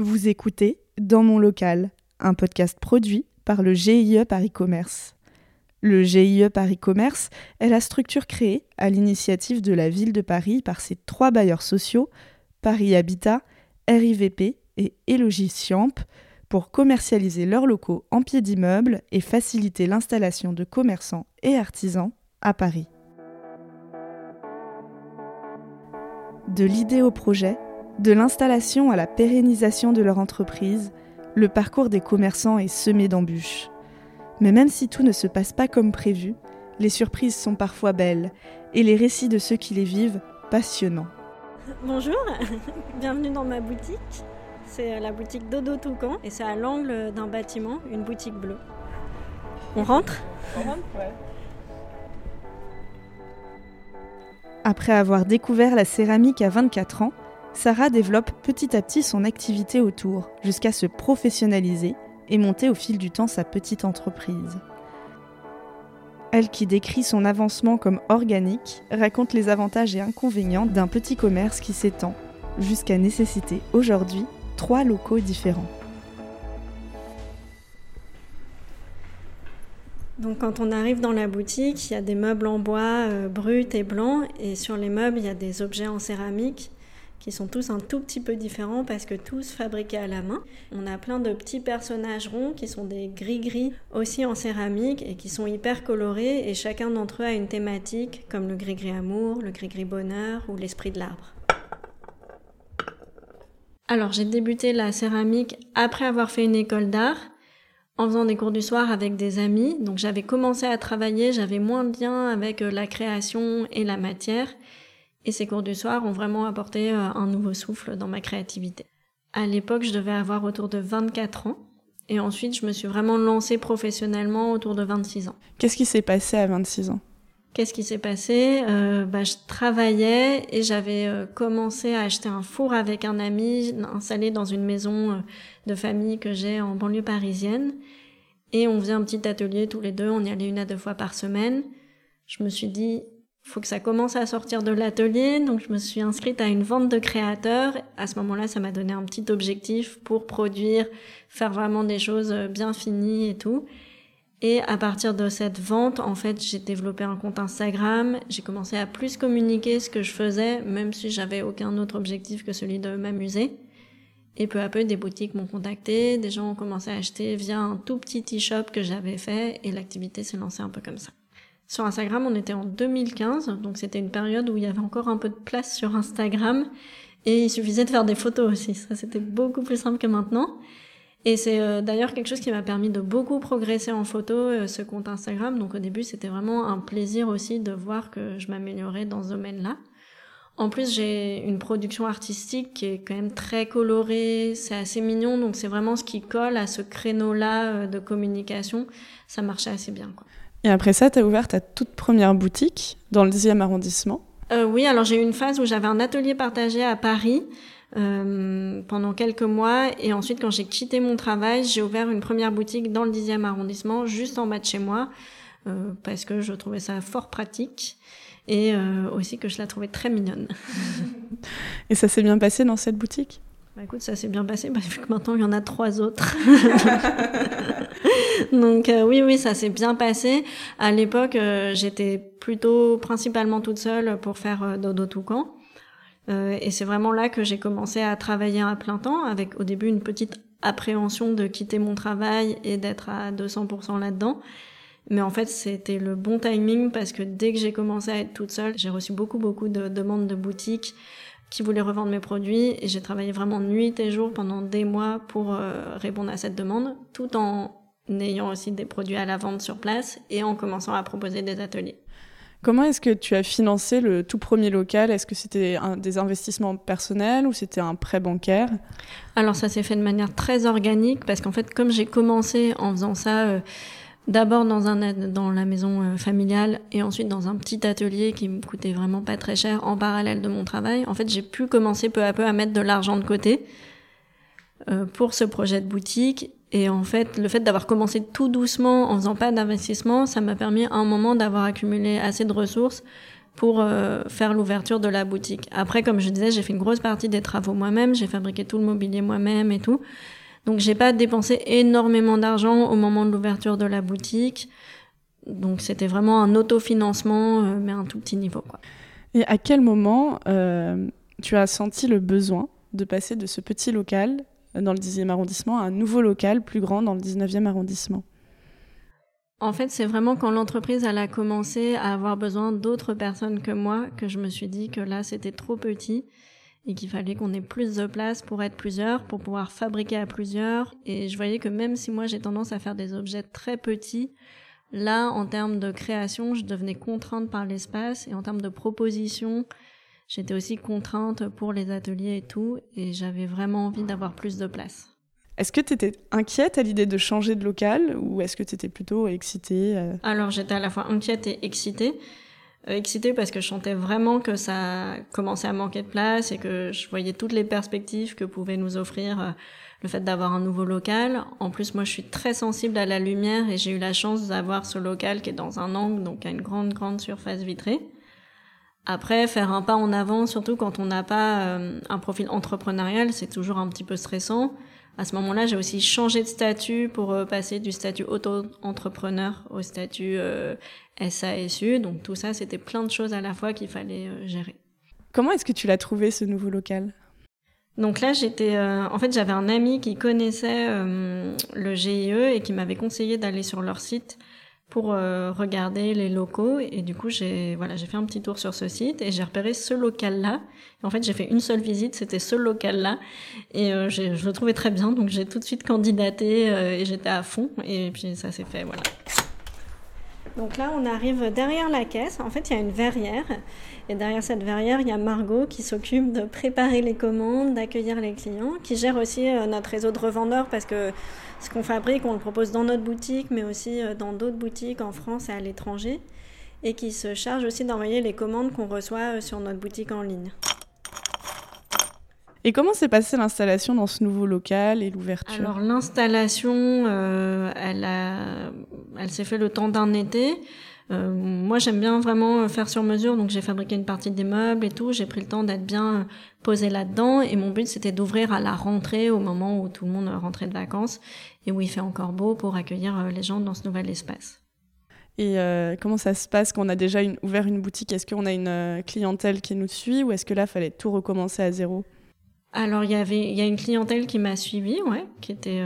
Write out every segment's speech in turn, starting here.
Vous écoutez Dans mon local, un podcast produit par le GIE Paris Commerce. Le GIE Paris Commerce est la structure créée à l'initiative de la ville de Paris par ses trois bailleurs sociaux, Paris Habitat, RIVP et Élogis Siamp, pour commercialiser leurs locaux en pied d'immeuble et faciliter l'installation de commerçants et artisans à Paris. De l'idée au projet, de l'installation à la pérennisation de leur entreprise, le parcours des commerçants est semé d'embûches. Mais même si tout ne se passe pas comme prévu, les surprises sont parfois belles et les récits de ceux qui les vivent passionnants. Bonjour, bienvenue dans ma boutique. C'est la boutique Dodo Toucan et c'est à l'angle d'un bâtiment, une boutique bleue. On rentre? On rentre, ouais. Après avoir découvert la céramique à 24 ans, Sarah développe petit à petit son activité autour, jusqu'à se professionnaliser et monter au fil du temps sa petite entreprise. Elle qui décrit son avancement comme organique, raconte les avantages et inconvénients d'un petit commerce qui s'étend, jusqu'à nécessiter aujourd'hui trois locaux différents. Donc quand on arrive dans la boutique, il y a des meubles en bois euh, bruts et blancs, et sur les meubles, il y a des objets en céramique qui sont tous un tout petit peu différents parce que tous fabriqués à la main. On a plein de petits personnages ronds qui sont des gris-gris aussi en céramique et qui sont hyper colorés et chacun d'entre eux a une thématique comme le gris-gris amour, le gris-gris bonheur ou l'esprit de l'arbre. Alors j'ai débuté la céramique après avoir fait une école d'art en faisant des cours du soir avec des amis. Donc j'avais commencé à travailler, j'avais moins de lien avec euh, la création et la matière. Et ces cours du soir ont vraiment apporté euh, un nouveau souffle dans ma créativité. À l'époque, je devais avoir autour de 24 ans. Et ensuite, je me suis vraiment lancée professionnellement autour de 26 ans. Qu'est-ce qui s'est passé à 26 ans? Qu'est-ce qui s'est passé? Euh, bah, Je travaillais et j'avais euh, commencé à acheter un four avec un ami installé dans une maison euh, de famille que j'ai en banlieue parisienne. Et on faisait un petit atelier tous les deux, on y allait une à deux fois par semaine. Je me suis dit, faut que ça commence à sortir de l'atelier. Donc, je me suis inscrite à une vente de créateurs. À ce moment-là, ça m'a donné un petit objectif pour produire, faire vraiment des choses euh, bien finies et tout. Et à partir de cette vente, en fait, j'ai développé un compte Instagram. J'ai commencé à plus communiquer ce que je faisais, même si j'avais aucun autre objectif que celui de m'amuser. Et peu à peu, des boutiques m'ont contacté, des gens ont commencé à acheter via un tout petit e-shop que j'avais fait, et l'activité s'est lancée un peu comme ça. Sur Instagram, on était en 2015, donc c'était une période où il y avait encore un peu de place sur Instagram et il suffisait de faire des photos aussi. Ça, c'était beaucoup plus simple que maintenant. Et c'est euh, d'ailleurs quelque chose qui m'a permis de beaucoup progresser en photo, euh, ce compte Instagram. Donc au début, c'était vraiment un plaisir aussi de voir que je m'améliorais dans ce domaine-là. En plus, j'ai une production artistique qui est quand même très colorée, c'est assez mignon, donc c'est vraiment ce qui colle à ce créneau-là euh, de communication. Ça marchait assez bien, quoi. Et après ça, tu as ouvert ta toute première boutique dans le 10e arrondissement euh, Oui, alors j'ai eu une phase où j'avais un atelier partagé à Paris euh, pendant quelques mois. Et ensuite, quand j'ai quitté mon travail, j'ai ouvert une première boutique dans le 10e arrondissement, juste en bas de chez moi, euh, parce que je trouvais ça fort pratique et aussi que je la trouvais très mignonne. et ça s'est bien passé dans cette boutique? Bah écoute, ça s'est bien passé, bah, vu que maintenant il y en a trois autres. Donc euh, oui, oui, ça s'est bien passé. À l'époque, euh, j'étais plutôt principalement toute seule pour faire euh, Dodo Toucan. et c'est vraiment là que j'ai commencé à travailler à plein temps, avec au début une petite appréhension de quitter mon travail et d'être à 200% là-dedans. Mais en fait, c'était le bon timing parce que dès que j'ai commencé à être toute seule, j'ai reçu beaucoup, beaucoup de demandes de boutiques qui voulaient revendre mes produits et j'ai travaillé vraiment nuit et jour pendant des mois pour euh, répondre à cette demande tout en ayant aussi des produits à la vente sur place et en commençant à proposer des ateliers. Comment est-ce que tu as financé le tout premier local? Est-ce que c'était des investissements personnels ou c'était un prêt bancaire? Alors ça s'est fait de manière très organique parce qu'en fait comme j'ai commencé en faisant ça euh, D'abord dans dans la maison euh, familiale et ensuite dans un petit atelier qui me coûtait vraiment pas très cher en parallèle de mon travail. En fait, j'ai pu commencer peu à peu à mettre de l'argent de côté euh, pour ce projet de boutique. Et en fait, le fait d'avoir commencé tout doucement en faisant pas d'investissement, ça m'a permis à un moment d'avoir accumulé assez de ressources pour euh, faire l'ouverture de la boutique. Après, comme je disais, j'ai fait une grosse partie des travaux moi-même, j'ai fabriqué tout le mobilier moi-même et tout. Donc j'ai pas dépensé énormément d'argent au moment de l'ouverture de la boutique. Donc c'était vraiment un autofinancement, euh, mais à un tout petit niveau. Quoi. Et à quel moment euh, tu as senti le besoin de passer de ce petit local dans le 10e arrondissement à un nouveau local plus grand dans le 19e arrondissement? En fait, c'est vraiment quand l'entreprise a commencé à avoir besoin d'autres personnes que moi que je me suis dit que là, c'était trop petit et qu'il fallait qu'on ait plus de place pour être plusieurs, pour pouvoir fabriquer à plusieurs. Et je voyais que même si moi j'ai tendance à faire des objets très petits, là, en termes de création, je devenais contrainte par l'espace et en termes de proposition, j'étais aussi contrainte pour les ateliers et tout, et j'avais vraiment envie d'avoir plus de place. Est-ce que tu étais inquiète à l'idée de changer de local ou est-ce que tu étais plutôt excitée euh? Alors j'étais à la fois inquiète et excitée. Euh, excitée parce que je sentais vraiment que ça commençait à manquer de place et que je voyais toutes les perspectives que pouvait nous offrir euh, le fait d'avoir un nouveau local. En plus, moi, je suis très sensible à la lumière et j'ai eu la chance d'avoir ce local qui est dans un angle, donc à une grande, grande surface vitrée. Après, faire un pas en avant, surtout quand on n'a pas un profil entrepreneurial, c'est toujours un petit peu stressant. À ce moment-là, j'ai aussi changé de statut pour euh, passer du statut auto-entrepreneur au statut euh, SASU. Donc tout ça, c'était plein de choses à la fois qu'il fallait euh, gérer. Comment est-ce que tu l'as trouvé ce nouveau local? Donc là, j'étais, en fait, j'avais un ami qui connaissait le GIE et qui m'avait conseillé d'aller sur leur site pour euh, regarder les locaux. Et du coup j'ai voilà j'ai fait un petit tour sur ce site et j'ai repéré ce local là en fait j'ai fait une seule visite c'était ce local là et euh, je le trouvais très bien. Donc j'ai tout de suite candidaté euh, et j'étais à fond. Et puis ça s'est fait voilà donc là, on arrive derrière la caisse. En fait, il y a une verrière. Et derrière cette verrière, il y a Margot qui s'occupe de préparer les commandes, d'accueillir les clients, qui gère aussi notre réseau de revendeurs parce que ce qu'on fabrique, on le propose dans notre boutique, mais aussi euh, dans d'autres boutiques en France et à l'étranger, et qui se charge aussi d'envoyer les commandes qu'on reçoit euh, sur notre boutique en ligne. Et comment s'est passée l'installation dans ce nouveau local et l'ouverture Alors l'installation, euh, elle, elle s'est fait le temps d'un été. Euh, moi, j'aime bien vraiment euh, faire sur mesure, donc j'ai fabriqué une partie des meubles et tout. J'ai pris le temps d'être bien euh, posé là-dedans, et mon but c'était d'ouvrir à la rentrée, au moment où tout le monde rentrait de vacances et où il fait encore beau pour accueillir les gens dans ce nouvel espace. Et comment ça se passe quand on a déjà ouvert une boutique? Est-ce qu'on a une clientèle qui nous suit ou est-ce que là, fallait tout recommencer à zéro? Alors, il y avait, il y a une clientèle qui m'a suivi, ouais, qui était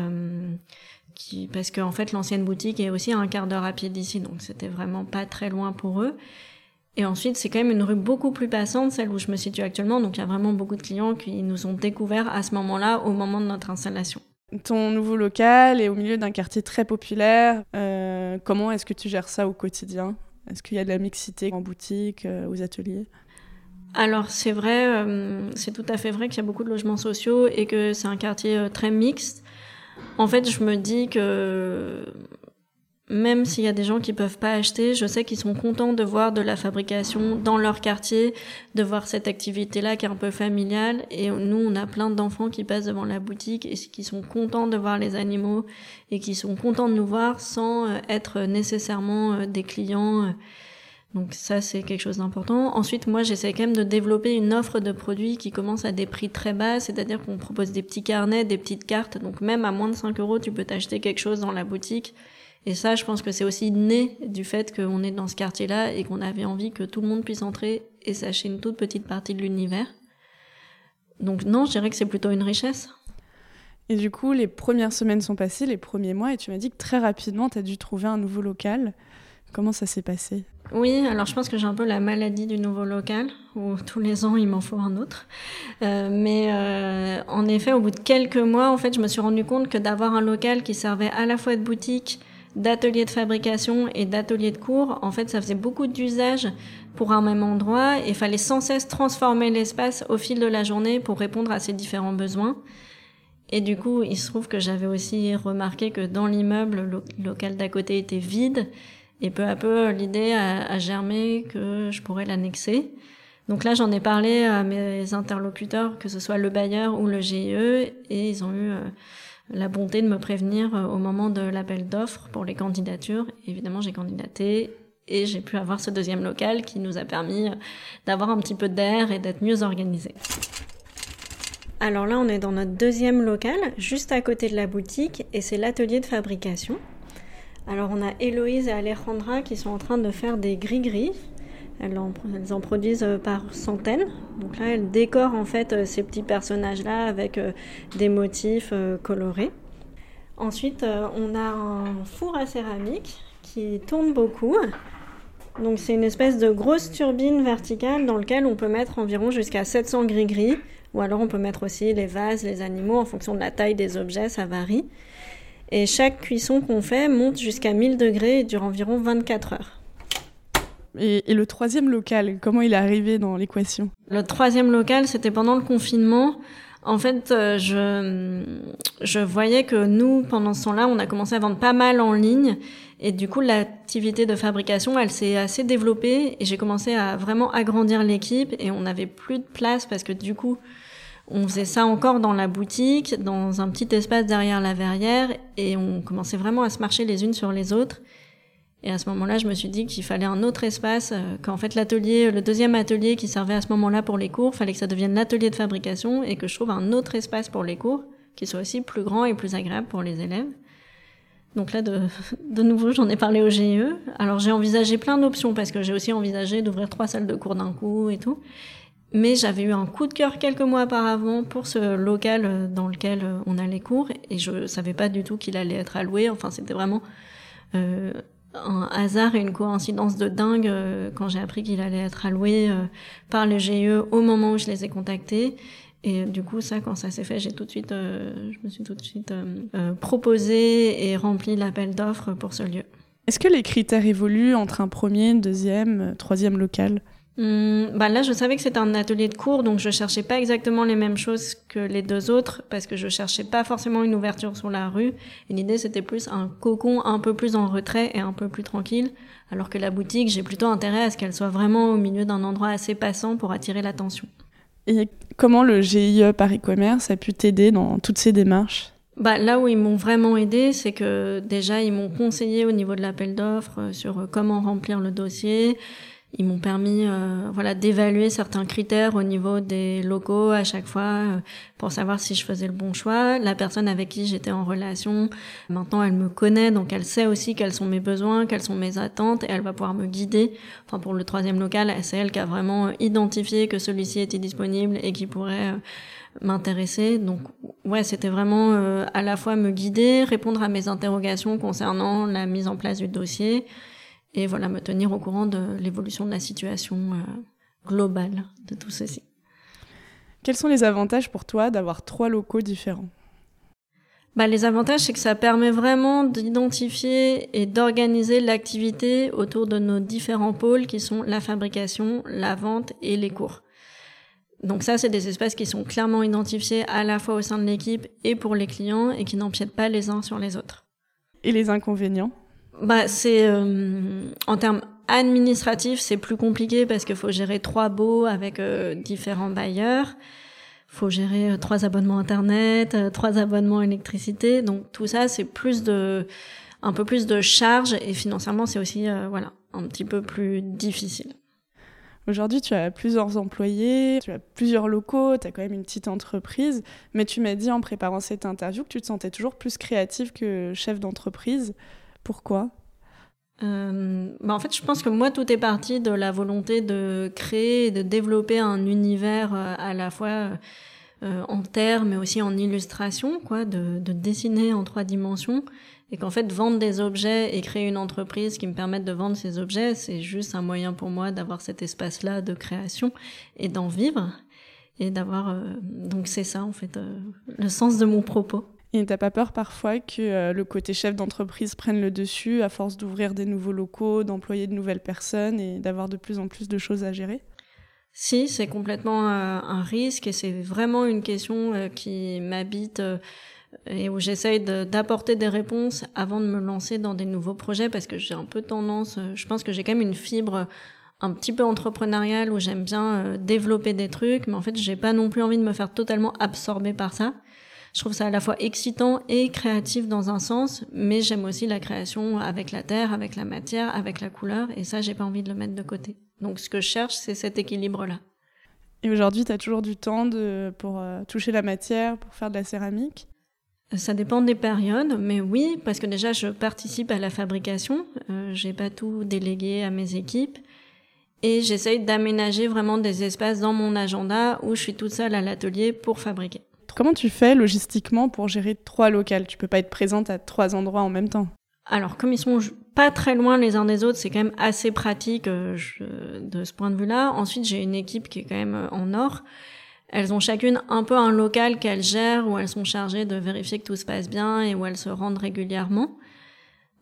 qui, parce qu'en fait l'ancienne boutique est aussi à un quart d'heure à pied d'ici, donc c'était vraiment pas très loin pour eux. Et ensuite, c'est quand même une rue beaucoup plus passante, celle où je me situe actuellement, donc il y a vraiment beaucoup de clients qui nous ont découverts à ce moment-là, au moment de notre installation. Ton nouveau local est au milieu d'un quartier très populaire. Euh, comment est-ce que tu gères ça au quotidien? Est-ce qu'il y a de la mixité en boutique, euh, aux ateliers? Alors c'est vrai, euh, c'est tout à fait vrai qu'il y a beaucoup de logements sociaux et que c'est un quartier très mixte. En fait, je me dis que même s'il y a des gens qui peuvent pas acheter, je sais qu'ils sont contents de voir de la fabrication dans leur quartier, de voir cette activité-là qui est un peu familiale. Et nous, on a plein d'enfants qui passent devant la boutique et qui sont contents de voir les animaux et qui sont contents de nous voir sans euh, être nécessairement euh, des clients euh, donc ça, c'est quelque chose d'important. Ensuite, moi, j'essaie quand même de développer une offre de produits qui commence à des prix très bas, c'est-à-dire qu'on propose des petits carnets, des petites cartes. Donc même à moins de 5 euros, tu peux t'acheter quelque chose dans la boutique. Et ça, je pense que c'est aussi né du fait qu'on est dans ce quartier-là et qu'on avait envie que tout le monde puisse entrer et s'acheter une toute petite partie de l'univers. Donc non, je dirais que c'est plutôt une richesse. Et du coup, les premières semaines sont passées, les premiers mois, et tu m'as dit que très rapidement, tu as dû trouver un nouveau local. Comment ça s'est passé? Oui, alors je pense que j'ai un peu la maladie du nouveau local, où tous les ans il m'en faut un autre. Euh, mais euh, en effet, au bout de quelques mois, en fait, je me suis rendu compte que d'avoir un local qui servait à la fois de boutique, d'atelier de fabrication et d'atelier de cours, en fait, ça faisait beaucoup d'usages pour un même endroit et fallait sans cesse transformer l'espace au fil de la journée pour répondre à ces différents besoins. Et du coup, il se trouve que j'avais aussi remarqué que dans l'immeuble, le local d'à côté était vide et peu à peu, l'idée a, germé que je pourrais l'annexer. Donc là, j'en ai parlé à mes interlocuteurs, que ce soit le bailleur ou le GIE, et ils ont eu euh, la bonté de me prévenir euh, au moment de l'appel d'offres pour les candidatures. Évidemment, j'ai candidaté et j'ai pu avoir ce deuxième local qui nous a permis d'avoir un petit peu d'air et d'être mieux organisé. Alors là, on est dans notre deuxième local, juste à côté de la boutique, et c'est l'atelier de fabrication. Alors on a Héloïse et Alejandra qui sont en train de faire des gris-gris. Elles en, produisent euh, par centaines. Donc là, elles décorent en fait euh, ces petits personnages-là avec euh, des motifs colorés. Ensuite, on a un four à céramique qui tourne beaucoup. Donc c'est une espèce de grosse turbine verticale dans laquelle on peut mettre environ jusqu'à 700 gris-gris ou alors on peut mettre aussi les vases, les animaux, en fonction de la taille des objets, ça varie. Et chaque cuisson qu'on fait monte jusqu'à 1000 degrés et dure environ 24 heures. Et, le troisième local, comment il est arrivé dans l'équation? Le troisième local, c'était pendant le confinement. En fait, euh, je, je voyais que nous, pendant ce temps-là, on a commencé à vendre pas mal en ligne. Et du coup, l'activité de fabrication, elle s'est assez développée. Et j'ai commencé à vraiment agrandir l'équipe. Et on n'avait plus de place parce que du coup, on faisait ça encore dans la boutique, dans un petit espace derrière la verrière, et on commençait vraiment à se marcher les unes sur les autres. Et à ce moment-là, je me suis dit qu'il fallait un autre espace, euh, qu'en fait l'atelier, le deuxième atelier qui servait à ce moment-là pour les cours, fallait que ça devienne l'atelier de fabrication et que je trouve un autre espace pour les cours qui soit aussi plus grand et plus agréable pour les élèves. Donc là, de, de nouveau, j'en ai parlé au GIE. Alors j'ai envisagé plein d'options parce que j'ai aussi envisagé d'ouvrir trois salles de cours d'un coup et tout. Mais j'avais eu un coup de cœur quelques mois auparavant pour ce local euh, dans lequel euh, on a les cours et je savais pas du tout qu'il allait être alloué. Enfin, c'était vraiment euh, un hasard et une coïncidence de dingue quand j'ai appris qu'il allait être alloué par le GIE au moment où je les ai contactés. Et du coup, ça, quand ça s'est fait, j'ai tout de suite, je me suis tout de suite proposé et rempli l'appel d'offres pour ce lieu. Est-ce que les critères évoluent entre un premier, deuxième, troisième local? Hum, bah là, je savais que c'était un atelier de cours, donc je cherchais pas exactement les mêmes choses que les deux autres, parce que je cherchais pas forcément une ouverture sur la rue. Et l'idée, c'était plus un cocon un peu plus en retrait et un peu plus tranquille, alors que la boutique, j'ai plutôt intérêt à ce qu'elle soit vraiment au milieu d'un endroit assez passant pour attirer l'attention. Et comment le GIE Paris Commerce a pu t'aider dans toutes ces démarches? Bah, là où ils m'ont vraiment aidé, c'est que déjà ils m'ont conseillé au niveau de l'appel d'offres euh, sur euh, comment remplir le dossier, ils m'ont permis euh, voilà d'évaluer certains critères au niveau des locaux à chaque fois euh, pour savoir si je faisais le bon choix. La personne avec qui j'étais en relation, maintenant elle me connaît donc elle sait aussi quels sont mes besoins, quelles sont mes attentes et elle va pouvoir me guider. Enfin pour le troisième local, c'est elle qui a vraiment identifié que celui-ci était disponible et qui pourrait euh, m'intéresser. Donc ouais, c'était vraiment à la fois me guider, répondre à mes interrogations concernant la mise en place du dossier et voilà me tenir au courant de l'évolution de la situation euh, globale de tout ceci. Quels sont les avantages pour toi d'avoir trois locaux différents? Bah, les avantages, c'est que ça permet vraiment d'identifier et d'organiser l'activité autour de nos différents pôles qui sont la fabrication, la vente et les cours. Donc ça, c'est des espaces qui sont clairement identifiés à la fois au sein de l'équipe et pour les clients et qui n'empiètent pas les uns sur les autres. Et les inconvénients? Bah, c'est euh, en termes administratifs, c'est plus compliqué parce qu'il faut gérer trois baux avec euh, différents bailleurs. Faut gérer euh, trois abonnements internet, trois abonnements électricité. Donc tout ça, c'est plus de un peu plus de charges et financièrement, c'est aussi voilà un petit peu plus difficile. Aujourd'hui, tu as plusieurs employés, tu as plusieurs locaux, tu as quand même une petite entreprise, mais tu m'as dit en préparant cette interview que tu te sentais toujours plus créative que chef d'entreprise. Pourquoi? Euh, bah en fait, je pense que moi, tout est parti de la volonté de créer et de développer un univers euh, à la fois euh, en terre, mais aussi en illustration, quoi, de, de dessiner en trois dimensions. Et qu'en fait, vendre des objets et créer une entreprise qui me permette de vendre ces objets, c'est juste un moyen pour moi d'avoir cet espace-là de création et d'en vivre. Et d'avoir... Donc c'est ça, en fait, le sens de mon propos. Et t'as pas peur parfois que euh, le côté chef d'entreprise prenne le dessus à force d'ouvrir des nouveaux locaux, d'employer de nouvelles personnes et d'avoir de plus en plus de choses à gérer? Si, c'est complètement euh, un risque et c'est vraiment une question euh, qui m'habite et où j'essaye d'apporter des réponses avant de me lancer dans des nouveaux projets parce que j'ai un peu tendance, je pense que j'ai quand même une fibre un petit peu entrepreneuriale où j'aime bien développer des trucs, mais en fait j'ai pas non plus envie de me faire totalement absorber par ça. Je trouve ça à la fois excitant et créatif dans un sens, mais j'aime aussi la création avec la terre, avec la matière, avec la couleur, et ça, j'ai pas envie de le mettre de côté. Donc, ce que je cherche, c'est cet équilibre-là. Et aujourd'hui, tu as toujours du temps de, pour euh, toucher la matière, pour faire de la céramique? Ça dépend des périodes, mais oui, parce que déjà je participe à la fabrication, euh, j'ai pas tout délégué à mes équipes, et j'essaye d'aménager vraiment des espaces dans mon agenda où je suis toute seule à l'atelier pour fabriquer. Comment tu fais logistiquement pour gérer trois locales? Tu peux pas être présente à trois endroits en même temps. Alors, comme ils sont pas très loin les uns des autres, c'est quand même assez pratique euh, de ce point de vue-là. Ensuite, j'ai une équipe qui est quand même euh, en or. Elles ont chacune un peu un local qu'elles gèrent où elles sont chargées de vérifier que tout se passe bien et où elles se rendent régulièrement.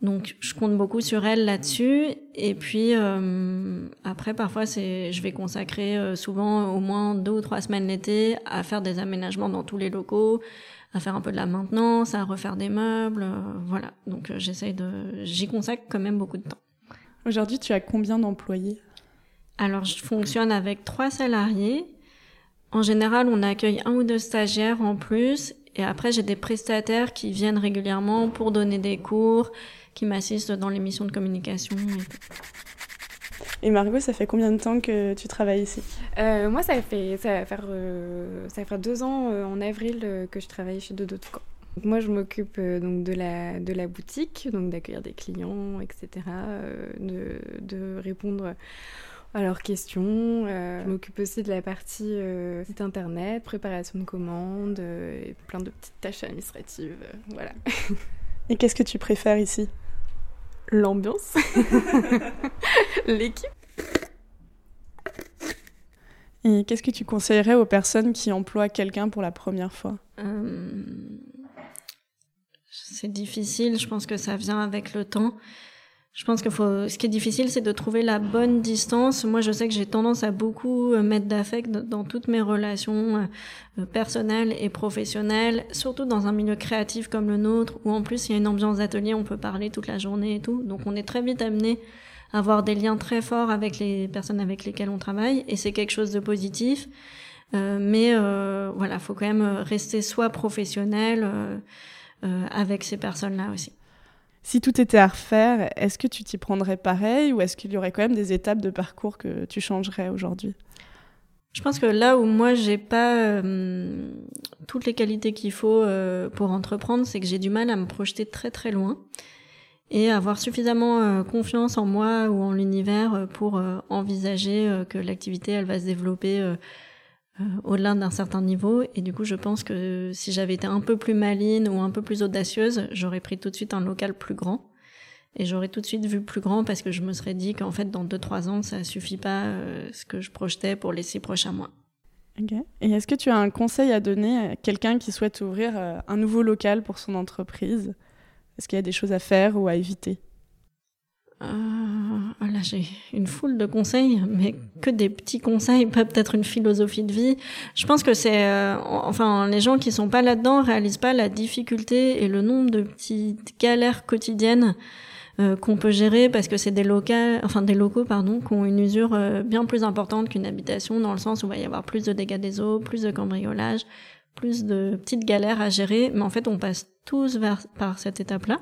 Donc je compte beaucoup sur elles là-dessus. Et puis euh, après, parfois, c'est, je vais consacrer euh, souvent au moins deux ou trois semaines l'été à faire des aménagements dans tous les locaux, à faire un peu de la maintenance, à refaire des meubles, euh, voilà. Donc j'essaye de, j'y consacre quand même beaucoup de temps. Aujourd'hui, tu as combien d'employés? Alors je fonctionne avec trois salariés. En général, on accueille un ou deux stagiaires en plus. Et après, j'ai des prestataires qui viennent régulièrement pour donner des cours, qui m'assistent dans les missions de communication. Et, Margot, ça fait combien de temps que tu travailles ici? Euh, Moi, ça fait, ça va faire, euh, ça va deux ans euh, en avril que je travaille chez Dodo Toucan. Moi, je m'occupe donc de la, de la boutique, donc d'accueillir des clients, etc., de, de répondre à leurs questions. je m'occupe aussi de la partie site internet, préparation de commandes et plein de petites tâches administratives. voilà. Et qu'est-ce que tu préfères ici? L'ambiance, l'équipe? Et qu'est-ce que tu conseillerais aux personnes qui emploient quelqu'un pour la première fois? Euh, C'est difficile, je pense que ça vient avec le temps. Je pense que faut, ce qui est difficile, c'est de trouver la bonne distance. Moi, je sais que j'ai tendance à beaucoup euh, mettre d'affect dans toutes mes relations euh, personnelles et professionnelles, surtout dans un milieu créatif comme le nôtre, où en plus il y a une ambiance d'atelier, on peut parler toute la journée et tout. Donc, on est très vite amené à avoir des liens très forts avec les personnes avec lesquelles on travaille, et c'est quelque chose de positif. Euh, mais euh, voilà, faut quand même rester soit professionnel euh, avec ces personnes-là aussi. Si tout était à refaire, est-ce que tu t'y prendrais pareil ou est-ce qu'il y aurait quand même des étapes de parcours que tu changerais aujourd'hui? Je pense que là où moi j'ai pas euh, toutes les qualités qu'il faut euh, pour entreprendre, c'est que j'ai du mal à me projeter très très loin et avoir suffisamment euh, confiance en moi ou en l'univers pour envisager que l'activité elle va se développer au-delà d'un certain niveau. Et du coup, je pense que si j'avais été un peu plus maline ou un peu plus audacieuse, j'aurais pris tout de suite un local plus grand. Et j'aurais tout de suite vu plus grand parce que je me serais dit qu'en fait, dans 2-3 ans, ça suffit pas euh, ce que je projetais pour les 6 prochains mois. Et est-ce que tu as un conseil à donner à quelqu'un qui souhaite ouvrir euh, un nouveau local pour son entreprise? Est-ce qu'il y a des choses à faire ou à éviter? Euh, là, j'ai une foule de conseils, mais que des petits conseils, pas peut-être une philosophie de vie. Je pense que c'est, euh, enfin, les gens qui sont pas là-dedans réalisent pas la difficulté et le nombre de petites galères quotidiennes euh, qu'on peut gérer parce que c'est des locaux, enfin des locaux, pardon, qui ont une usure euh, bien plus importante qu'une habitation dans le sens où il va y avoir plus de dégâts des eaux, plus de cambriolage, plus de petites galères à gérer. Mais en fait, on passe tous par cette étape-là.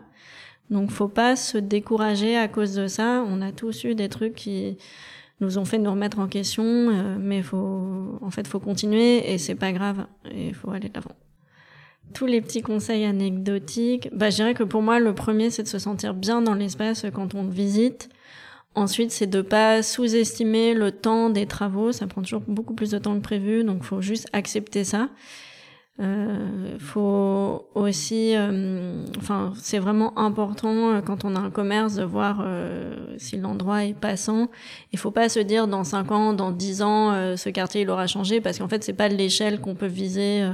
Donc faut pas se décourager à cause de ça. On a tous eu des trucs qui nous ont fait nous remettre en question, euh, mais faut en fait faut continuer et c'est pas grave et faut aller de l'avant. Tous les petits conseils anecdotiques, bah je dirais que pour moi le premier c'est de se sentir bien dans l'espace quand on le visite. Ensuite, c'est de pas sous-estimer le temps des travaux. Ça prend toujours beaucoup plus de temps que prévu, donc faut juste accepter ça. Euh, faut aussi, euh, enfin, c'est vraiment important euh, quand on a un commerce de voir euh, si l'endroit est passant. Il faut pas se dire dans 5 ans, dans 10 ans, ce quartier il aura changé parce qu'en fait c'est pas l'échelle qu'on peut viser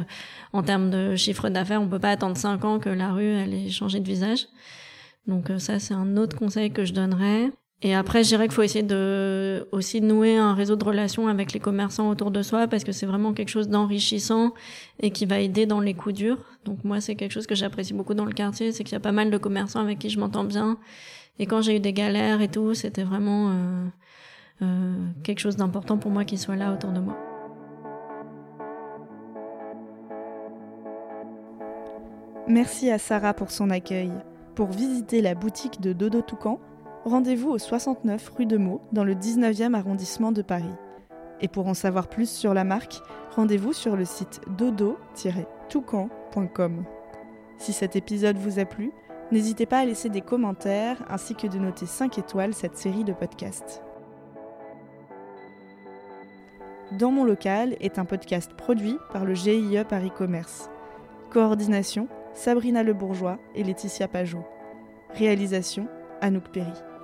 en termes de chiffre d'affaires. On peut pas attendre 5 ans que la rue elle ait changé de visage. Donc ça c'est un autre conseil que je donnerais. Et après, je dirais qu'il faut essayer de aussi nouer un réseau de relations avec les commerçants autour de soi parce que c'est vraiment quelque chose d'enrichissant et qui va aider dans les coups durs. Donc moi, c'est quelque chose que j'apprécie beaucoup dans le quartier, c'est qu'il y a pas mal de commerçants avec qui je m'entends bien. Et quand j'ai eu des galères et tout, c'était vraiment euh, euh, quelque chose d'important pour moi qu'ils soient là autour de moi. Merci à Sarah pour son accueil. Pour visiter la boutique de Dodo Toucan, rendez-vous au 69 rue de Meaux, dans le 19e arrondissement de Paris. Et pour en savoir plus sur la marque, rendez-vous sur le site dodo-toucan.com. Si cet épisode vous a plu, n'hésitez pas à laisser des commentaires ainsi que de noter 5 étoiles cette série de podcasts. Dans mon local est un podcast produit par le GIE Paris Commerce. Coordination Sabrina Le Bourgeois et Laetitia Pajot. Réalisation Anouk Perry.